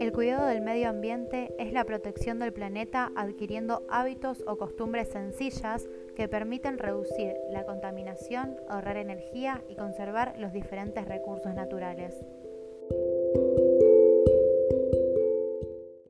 El cuidado del medio ambiente es la protección del planeta adquiriendo hábitos o costumbres sencillas que permiten reducir la contaminación, ahorrar energía y conservar los diferentes recursos naturales.